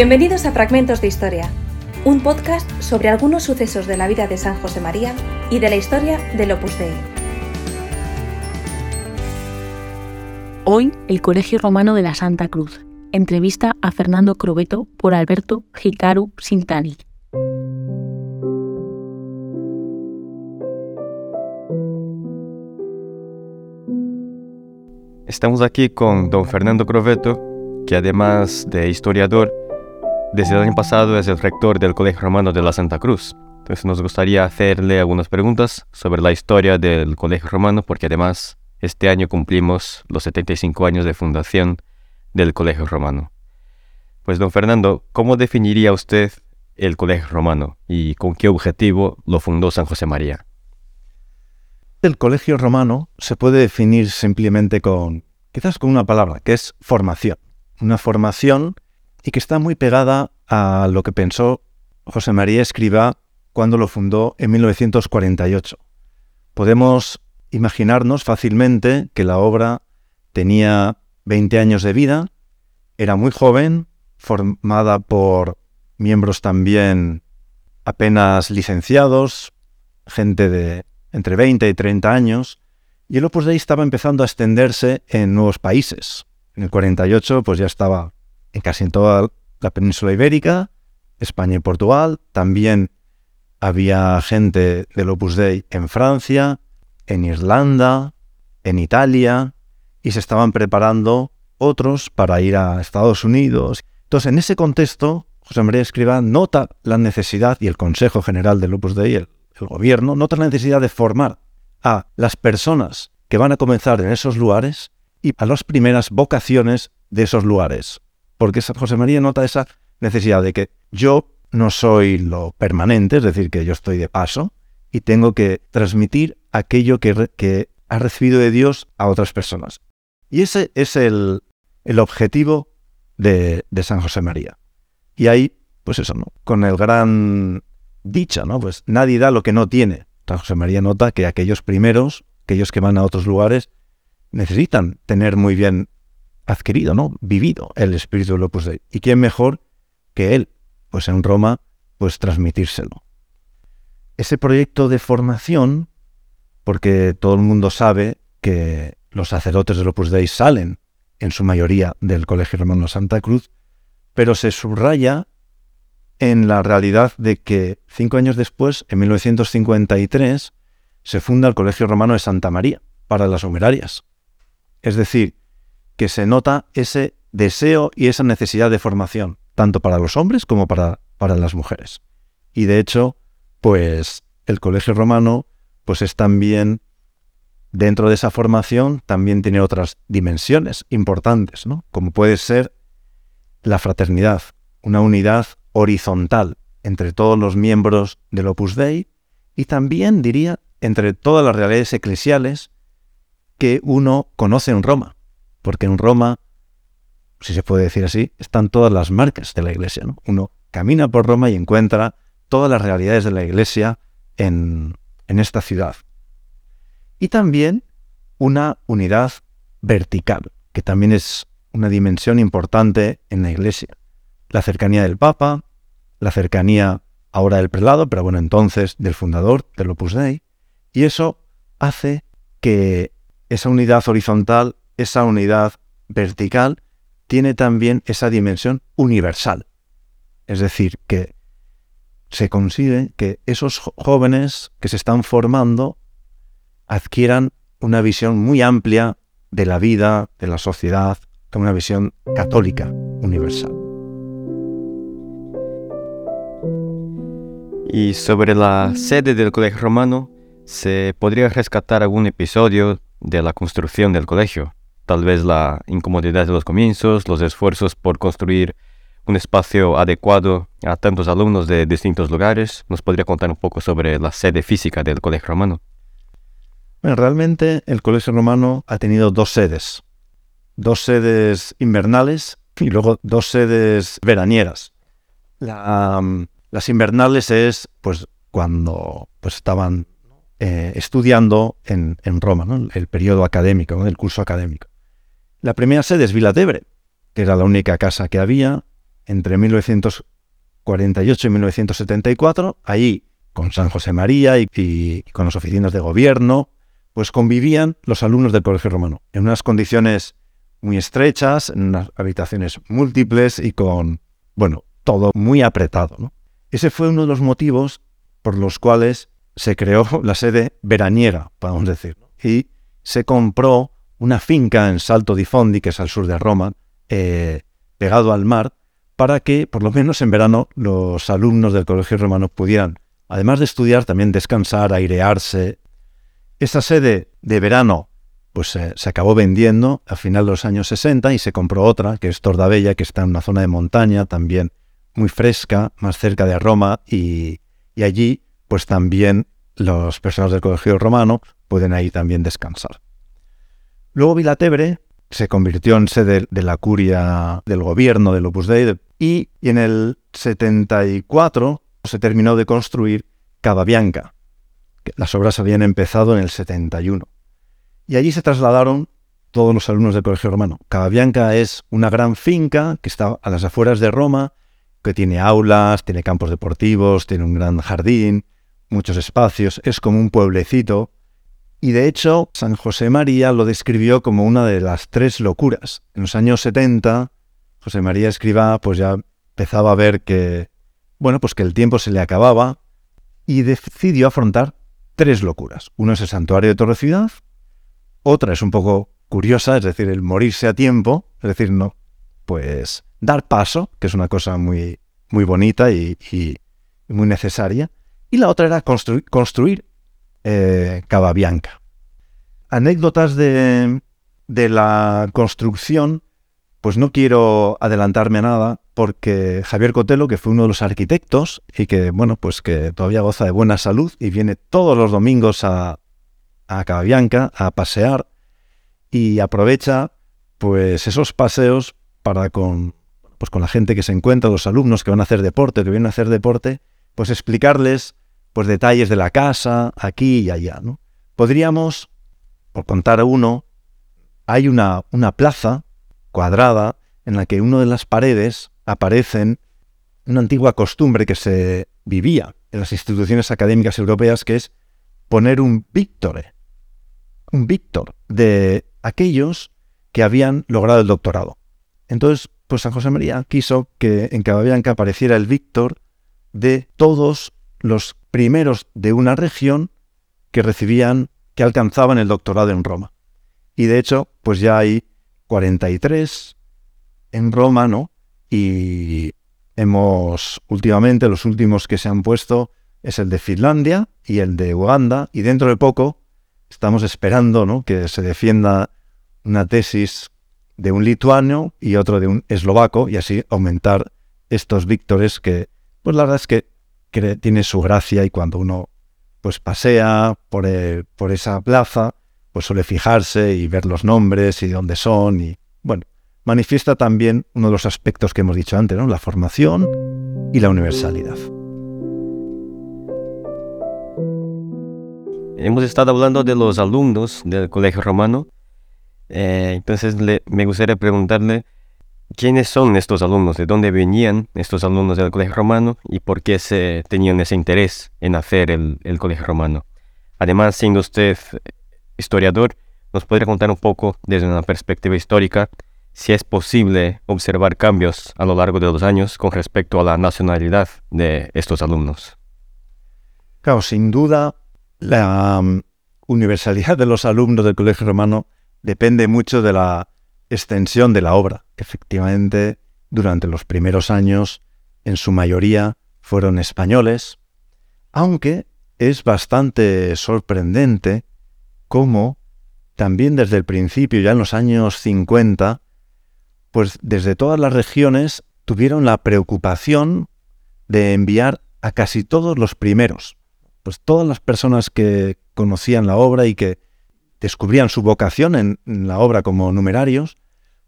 Bienvenidos a Fragmentos de Historia, un podcast sobre algunos sucesos de la vida de San José María y de la historia del Opus Dei. Hoy, el Colegio Romano de la Santa Cruz. Entrevista a Fernando Crobeto por Alberto Hikaru Sintani. Estamos aquí con don Fernando Croveto, que además de historiador, desde el año pasado es el rector del Colegio Romano de la Santa Cruz. Entonces nos gustaría hacerle algunas preguntas sobre la historia del Colegio Romano, porque además este año cumplimos los 75 años de fundación del Colegio Romano. Pues don Fernando, ¿cómo definiría usted el Colegio Romano y con qué objetivo lo fundó San José María? El Colegio Romano se puede definir simplemente con, quizás con una palabra, que es formación. Una formación y que está muy pegada a lo que pensó José María Escribá cuando lo fundó en 1948. Podemos imaginarnos fácilmente que la obra tenía 20 años de vida, era muy joven, formada por miembros también apenas licenciados, gente de entre 20 y 30 años, y el Opus Dei estaba empezando a extenderse en nuevos países. En el 48 pues ya estaba en casi en toda la península ibérica, España y Portugal. También había gente del Opus Dei en Francia, en Irlanda, en Italia, y se estaban preparando otros para ir a Estados Unidos. Entonces, en ese contexto, José María Escriba nota la necesidad, y el Consejo General del Opus Dei, el, el gobierno, nota la necesidad de formar a las personas que van a comenzar en esos lugares y a las primeras vocaciones de esos lugares porque José María nota esa necesidad de que yo no soy lo permanente, es decir, que yo estoy de paso y tengo que transmitir aquello que, ha recibido de Dios a otras personas. Y ese es el, objetivo de, de, San José María. Y ahí, pues eso, ¿no? Con el gran dicha, ¿no? Pues nadie da lo que no tiene. San José María nota que aquellos primeros, aquellos que van a otros lugares, necesitan tener muy bien adquirido, ¿no? Vivido el espíritu del Opus Dei. ¿Y quién mejor que él? Pues en Roma, pues transmitírselo. Ese proyecto de formación, porque todo el mundo sabe que los sacerdotes del Opus Dei salen en su mayoría del Colegio Romano Santa Cruz, pero se subraya en la realidad de que cinco años después, en 1953, se funda el Colegio Romano de Santa María para las numerarias. Es decir, que se nota ese deseo y esa necesidad de formación, tanto para los hombres como para, para las mujeres. Y de hecho, pues el colegio romano, pues es también, dentro de esa formación, también tiene otras dimensiones importantes, ¿no? Como puede ser la fraternidad, una unidad horizontal entre todos los miembros del Opus Dei y también, diría, entre todas las realidades eclesiales que uno conoce en Roma porque en Roma, si se puede decir así, están todas las marcas de la iglesia. Uno camina por Roma y encuentra todas las realidades de la iglesia en, en esta ciudad. Y también una unidad vertical, que también es una dimensión importante en la iglesia. La cercanía del Papa, la cercanía ahora del prelado, pero bueno, entonces del fundador del Opus Dei, y eso hace que esa unidad horizontal esa unidad vertical tiene también esa dimensión universal. Es decir, que se consigue que esos jóvenes que se están formando adquieran una visión muy amplia de la vida, de la sociedad, una visión católica universal. Y sobre la sede del colegio romano, ¿se podría rescatar algún episodio de la construcción del colegio? Tal vez la incomodidad de los comienzos, los esfuerzos por construir un espacio adecuado a tantos alumnos de distintos lugares. ¿Nos podría contar un poco sobre la sede física del Colegio Romano? Bueno, realmente el Colegio Romano ha tenido dos sedes. Dos sedes invernales y luego dos sedes veranieras. las invernales es pues cuando pues, estaban eh, estudiando en, Roma, el periodo académico, el curso académico. La primera sede es Vilatebre, que era la única casa que había, entre 1948 y 1974. Allí, con San José María y, con las oficinas de gobierno, pues convivían los alumnos del Colegio Romano en unas condiciones muy estrechas, en unas habitaciones múltiples y con, bueno, todo muy apretado. Ese fue uno de los motivos por los cuales se creó la sede veraniega, podemos decir, y se compró una finca en Salto di Fondi, que es al sur de Roma, eh, pegado al mar, para que por lo menos en verano los alumnos del Colegio Romano pudieran, además de estudiar, también descansar, airearse. Esa sede de verano pues se acabó vendiendo a final de los años 60 y se compró otra, que es Tordabella, que está en una zona de montaña también muy fresca, más cerca de Roma, y, allí pues también los personas del Colegio Romano pueden ahí también descansar. Luego Vilatebre se convirtió en sede de la curia del gobierno del Opus Dei y, en el 74 se terminó de construir Cavabianca. Las obras habían empezado en el 71. Y allí se trasladaron todos los alumnos del Colegio Romano. Cavabianca es una gran finca que está a las afueras de Roma, que tiene aulas, tiene campos deportivos, tiene un gran jardín, muchos espacios, es como un pueblecito. Y de hecho, San José María lo describió como una de las tres locuras. En los años 70, José María Escribá pues ya empezaba a ver que, bueno, pues que el tiempo se le acababa y decidió afrontar tres locuras. Uno es el santuario de Torre Ciudad, otra es un poco curiosa, es decir, el morirse a tiempo, es decir, no, pues dar paso, que es una cosa muy, muy bonita y, muy necesaria. Y la otra era construir eh. Anécdotas de, de la construcción, pues no quiero adelantarme a nada, porque Javier Cotelo, que fue uno de los arquitectos y que, bueno, pues que todavía goza de buena salud y viene todos los domingos a, a Cababianca a pasear y aprovecha pues esos paseos para con, pues con la gente que se encuentra, los alumnos que van a hacer deporte, que vienen a hacer deporte, pues explicarles pues detalles de la casa, aquí y allá. ¿no? Podríamos, por contar uno, hay una, una plaza cuadrada en la que en una de las paredes aparecen una antigua costumbre que se vivía en las instituciones académicas europeas, que es poner un Víctore un Víctor de aquellos que habían logrado el doctorado. Entonces, pues San José María quiso que en Cababianca apareciera el Víctor de todos los primeros de una región que recibían, que alcanzaban el doctorado en Roma. Y de hecho, pues ya hay 43 en Roma, ¿no? Y hemos, últimamente, los últimos que se han puesto es el de Finlandia y el de Uganda, y dentro de poco estamos esperando ¿no? que se defienda una tesis de un lituano y otro de un eslovaco y así aumentar estos víctores que, pues la verdad es que, tiene su gracia y cuando uno pues pasea por, por esa plaza, pues suele fijarse y ver los nombres y dónde son y bueno, manifiesta también uno de los aspectos que hemos dicho antes, ¿no? la formación y la universalidad. hemos estado hablando de los alumnos del Colegio Romano. Eh, entonces me gustaría preguntarle quiénes son estos alumnos, de dónde venían estos alumnos del Colegio Romano y por qué se tenían ese interés en hacer el, Colegio Romano. Además, siendo usted historiador, nos podría contar un poco desde una perspectiva histórica si es posible observar cambios a lo largo de los años con respecto a la nacionalidad de estos alumnos. Claro, sin duda la mm, universalidad de los alumnos del Colegio Romano depende mucho de la extensión de la obra. Efectivamente, durante los primeros años, en su mayoría fueron españoles, aunque es bastante sorprendente cómo también desde el principio, ya en los años 50, pues desde todas las regiones tuvieron la preocupación de enviar a casi todos los primeros, pues todas las personas que conocían la obra y que descubrían su vocación en, la obra como numerarios,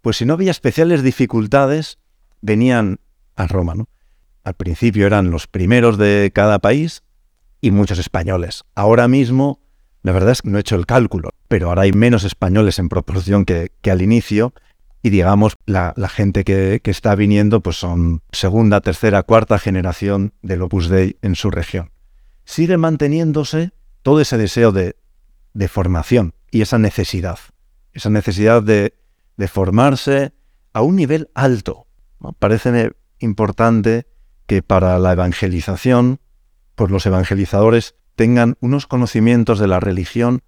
pues si no había especiales dificultades, venían a Roma. ¿no? Al principio eran los primeros de cada país y muchos españoles. Ahora mismo, la verdad es que no he hecho el cálculo, pero ahora hay menos españoles en proporción que, al inicio y digamos, la, gente que, está viniendo pues son segunda, tercera, cuarta generación del Opus Dei en su región. Sigue manteniéndose todo ese deseo de, formación y esa necesidad, esa necesidad de, formarse a un nivel alto. Parece importante que para la evangelización, pues los evangelizadores tengan unos conocimientos de la religión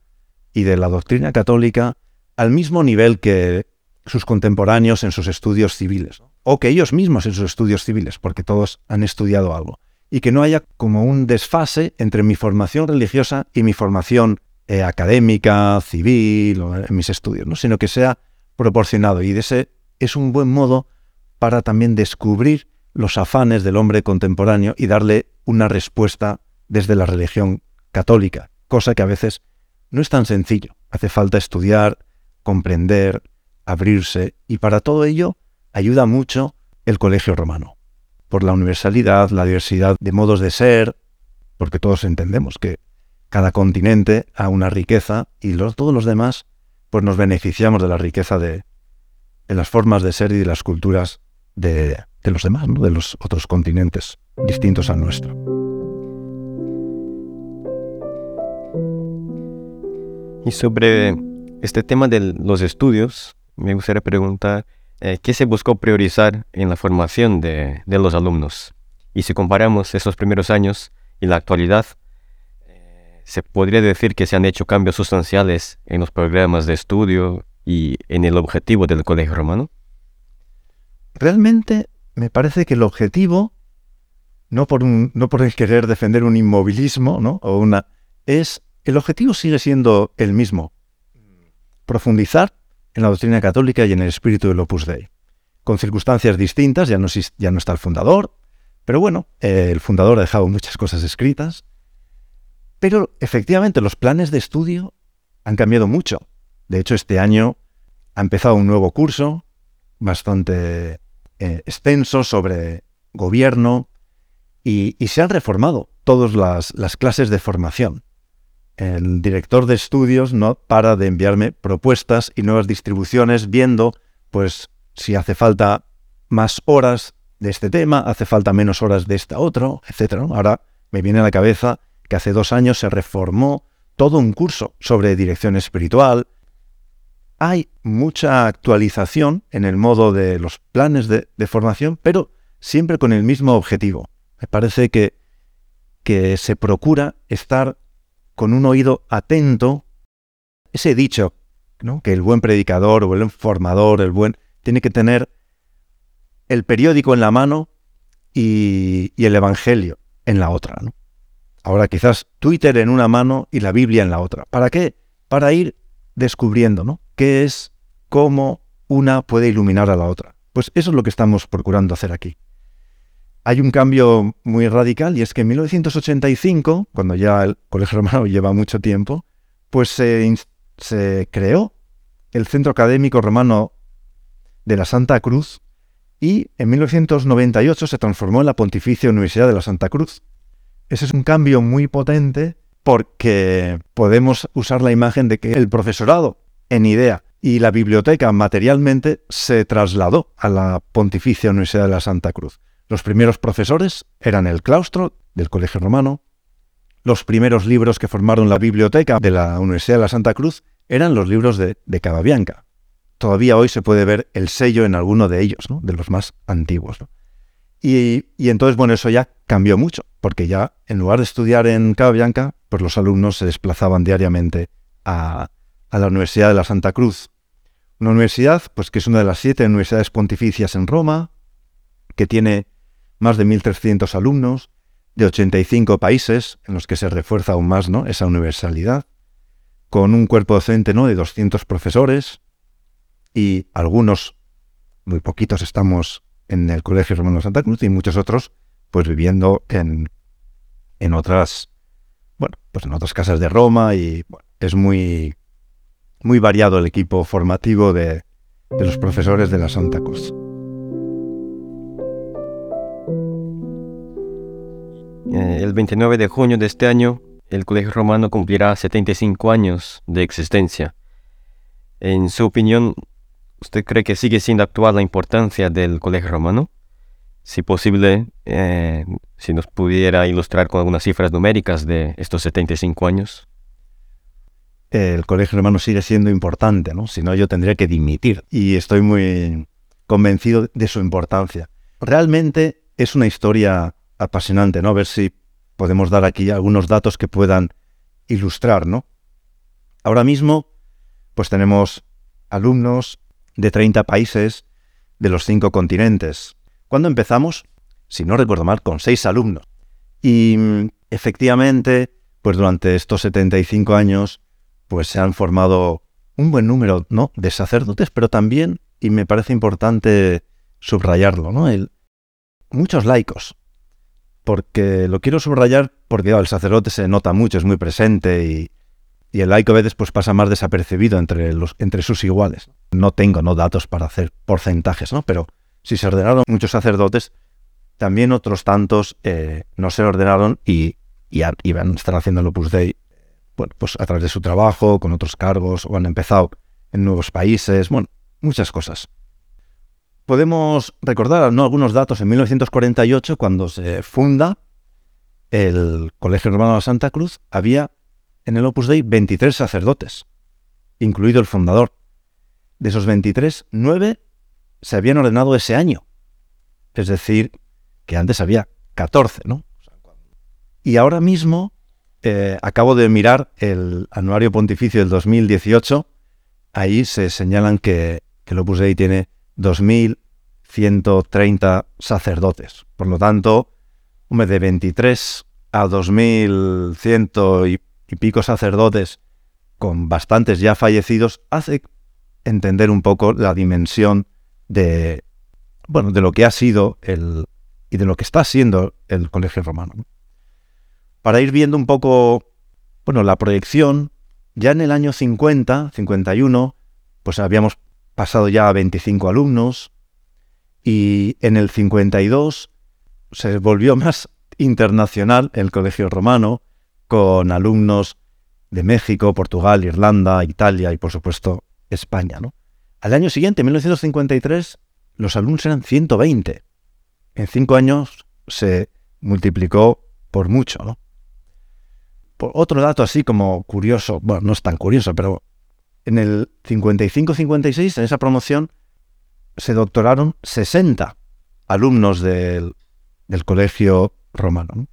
y de la doctrina católica al mismo nivel que sus contemporáneos en sus estudios civiles, o que ellos mismos en sus estudios civiles, porque todos han estudiado algo, y que no haya como un desfase entre mi formación religiosa y mi formación eh, académica, civil, o en mis estudios, ¿no? sino que sea proporcionado. Y ese es un buen modo para también descubrir los afanes del hombre contemporáneo y darle una respuesta desde la religión católica, cosa que a veces no es tan sencillo. Hace falta estudiar, comprender, abrirse, y para todo ello ayuda mucho el colegio romano, por la universalidad, la diversidad de modos de ser, porque todos entendemos que cada continente ha una riqueza y los, todos los demás pues nos beneficiamos de la riqueza de, las formas de ser y de las culturas de, los demás, de los otros continentes distintos al nuestro. Y sobre este tema de los estudios, me gustaría preguntar eh, qué se buscó priorizar en la formación de, los alumnos. Y si comparamos esos primeros años y la actualidad, se podría decir que se han hecho cambios sustanciales en los programas de estudio y en el objetivo del colegio romano. Realmente me parece que el objetivo, no por, no por el querer defender un inmovilismo, ¿no? O una, es el objetivo sigue siendo el mismo. Profundizar en la doctrina católica y en el espíritu del Opus Dei. Con circunstancias distintas, ya no, ya no está el fundador, pero bueno, eh, el fundador ha dejado muchas cosas escritas. Pero efectivamente los planes de estudio han cambiado mucho. De hecho, este año ha empezado un nuevo curso bastante eh, extenso sobre gobierno y, se han reformado todas las clases de formación el director de estudios no para de enviarme propuestas y nuevas distribuciones viendo pues si hace falta más horas de este tema, hace falta menos horas de este otro, etc. Ahora me viene a la cabeza hace dos años se reformó todo un curso sobre dirección espiritual. Hay mucha actualización en el modo de los planes de, formación, pero siempre con el mismo objetivo. Me parece que, se procura estar con un oído atento, ese dicho, ¿no? que el buen predicador o el formador, el buen, tiene que tener el periódico en la mano y, el Evangelio en la otra. ¿no? Ahora quizás Twitter en una mano y la Biblia en la otra. ¿Para qué? Para ir descubriendo ¿no? qué es, cómo una puede iluminar a la otra. Pues eso es lo que estamos procurando hacer aquí hay un cambio muy radical y es que en 1985, cuando ya el Colegio Romano lleva mucho tiempo, pues se, creó el Centro Académico Romano de la Santa Cruz y en 1998 se transformó en la Pontificia Universidad de la Santa Cruz. Ese es un cambio muy potente porque podemos usar la imagen de que el profesorado en idea y la biblioteca materialmente se trasladó a la Pontificia Universidad de la Santa Cruz. Los primeros profesores eran el claustro del Colegio Romano. Los primeros libros que formaron la biblioteca de la Universidad de la Santa Cruz eran los libros de, de. Todavía hoy se puede ver el sello en alguno de ellos, de los más antiguos. Y, entonces, bueno, eso ya cambió mucho, porque ya en lugar de estudiar en Cavabianca, pues los alumnos se desplazaban diariamente a, a la Universidad de la Santa Cruz. Una universidad, pues que es una de las siete universidades pontificias en Roma, que tiene más de 1.300 alumnos de 85 países, en los que se refuerza aún más ¿no? esa universalidad, con un cuerpo docente ¿no? de 200 profesores y algunos, muy poquitos, estamos en el Colegio Romano Santa Cruz y muchos otros pues viviendo en, en otras bueno, pues en otras casas de Roma y es muy, muy variado el equipo formativo de, de los profesores de la Santa Cruz. Eh, el 29 de junio de este año, el Colegio Romano cumplirá 75 años de existencia. En su opinión, ¿usted cree que sigue siendo actual la importancia del colegio romano? Si posible, eh, si nos pudiera ilustrar con algunas cifras numéricas de estos 75 años. El colegio romano sigue siendo importante, ¿no? Si no, yo tendría que dimitir. Y estoy muy convencido de su importancia. Realmente es una historia apasionante, ¿no? A ver si podemos dar aquí algunos datos que puedan ilustrar, ¿no? Ahora mismo, pues tenemos alumnos de 30 países de los cinco continentes. Cuando empezamos, si no recuerdo mal, con seis alumnos. Y mm, efectivamente, pues durante estos 75 años, pues se han formado un buen número ¿no? de sacerdotes, pero también, y me parece importante subrayarlo, ¿no? El, muchos laicos. Porque lo quiero subrayar porque el sacerdote se nota mucho, es muy presente y, el laico a veces pues pasa más desapercibido entre, los, entre sus iguales. No tengo no datos para hacer porcentajes, ¿no? Pero si se ordenaron muchos sacerdotes, también otros tantos eh, no se ordenaron y, y, van a estar haciendo el Opus Dei pues a través de su trabajo, con otros cargos, o han empezado en nuevos países, bueno, muchas cosas. Podemos recordar ¿no? algunos datos en 1948, cuando se funda el Colegio Romano de Santa Cruz, había en el Opus Dei 23 sacerdotes, incluido el fundador. De esos 23, 9 se habían ordenado ese año. Es decir, que antes había 14, ¿no? Y ahora mismo eh, acabo de mirar el anuario pontificio del 2018. Ahí se señalan que, el Opus Dei tiene 2.130 sacerdotes. Por lo tanto, de 23 a 2.100 y y pico sacerdotes con bastantes ya fallecidos hace entender un poco la dimensión de bueno de lo que ha sido el y de lo que está siendo el colegio romano. Para ir viendo un poco bueno la proyección ya en el año 50, 51, pues habíamos pasado ya a 25 alumnos y en el 52 se volvió más internacional el colegio romano con alumnos de México, Portugal, Irlanda, Italia y por supuesto España. ¿no? Al año siguiente, 1953, los alumnos eran 120. En cinco años se multiplicó por mucho. ¿no? Por otro dato así como curioso, bueno, no es tan curioso, pero en el 55-56, en esa promoción, se doctoraron 60 alumnos del, del colegio romano. ¿no?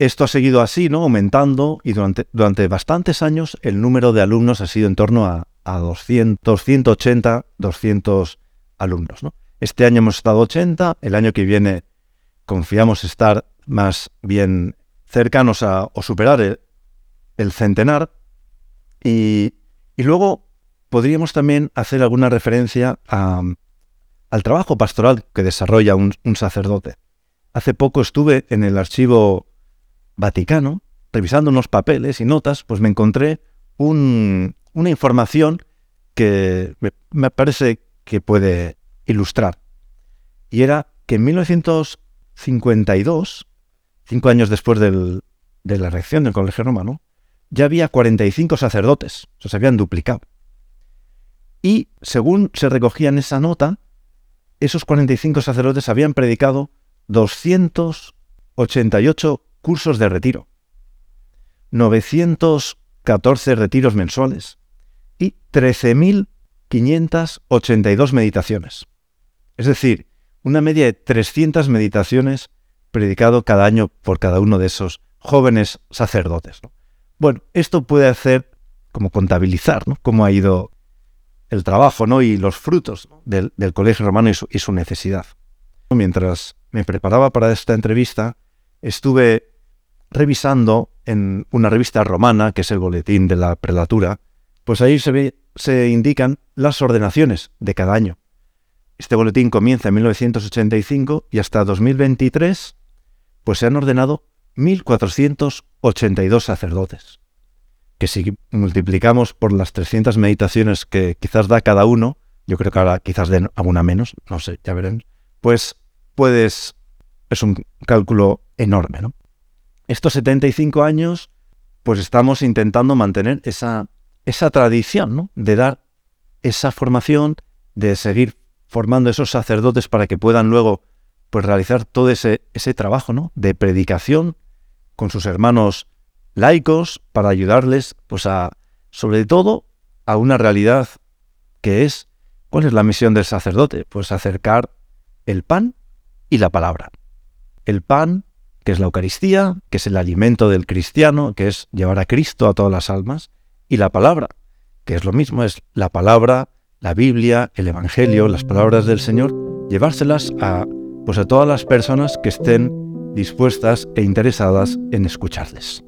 Esto ha seguido así, ¿no? Aumentando y durante, durante bastantes años el número de alumnos ha sido en torno a, a 200, 180, 200 alumnos, ¿no? Este año hemos estado 80, el año que viene confiamos estar más bien cercanos a o superar el, centenar y, luego podríamos también hacer alguna referencia al trabajo pastoral que desarrolla un, un sacerdote. Hace poco estuve en el archivo Vaticano, revisando unos papeles y notas, pues me encontré una información que me, parece que puede ilustrar. Y era que en 1952, cinco años después de la erección del Colegio Romano, ya había 45 sacerdotes, se habían duplicado. Y según se recogía en esa nota, esos 45 sacerdotes habían predicado 288 cursos de retiro, 914 retiros mensuales y 13.582 meditaciones. Es decir, una media de 300 meditaciones predicado cada año por cada uno de esos jóvenes sacerdotes. Bueno, esto puede hacer como contabilizar cómo ha ido el trabajo ¿no? y los frutos del, colegio romano y su necesidad. Mientras me preparaba para esta entrevista, estuve revisando en una revista romana, que es el Boletín de la Prelatura, pues ahí se, indican las ordenaciones de cada año. Este boletín comienza en 1985 y hasta 2023 pues se han ordenado 1.482 sacerdotes. Que si multiplicamos por las 300 meditaciones que quizás da cada uno, yo creo que ahora quizás den alguna menos, no sé, ya veremos, pues puedes, es un cálculo enorme, ¿no? estos 75 años, pues estamos intentando mantener esa, esa tradición, ¿no? De dar esa formación, de seguir formando esos sacerdotes para que puedan luego pues realizar todo ese, ese trabajo ¿no? de predicación con sus hermanos laicos para ayudarles pues a sobre todo a una realidad que es ¿cuál es la misión del sacerdote? Pues acercar el pan y la palabra. El pan, que es la Eucaristía, que es el alimento del cristiano, que es llevar a Cristo a todas las almas, y la palabra, que es lo mismo, es la palabra, la Biblia, el Evangelio, las palabras del Señor, llevárselas a pues a todas las personas que estén dispuestas e interesadas en escucharles.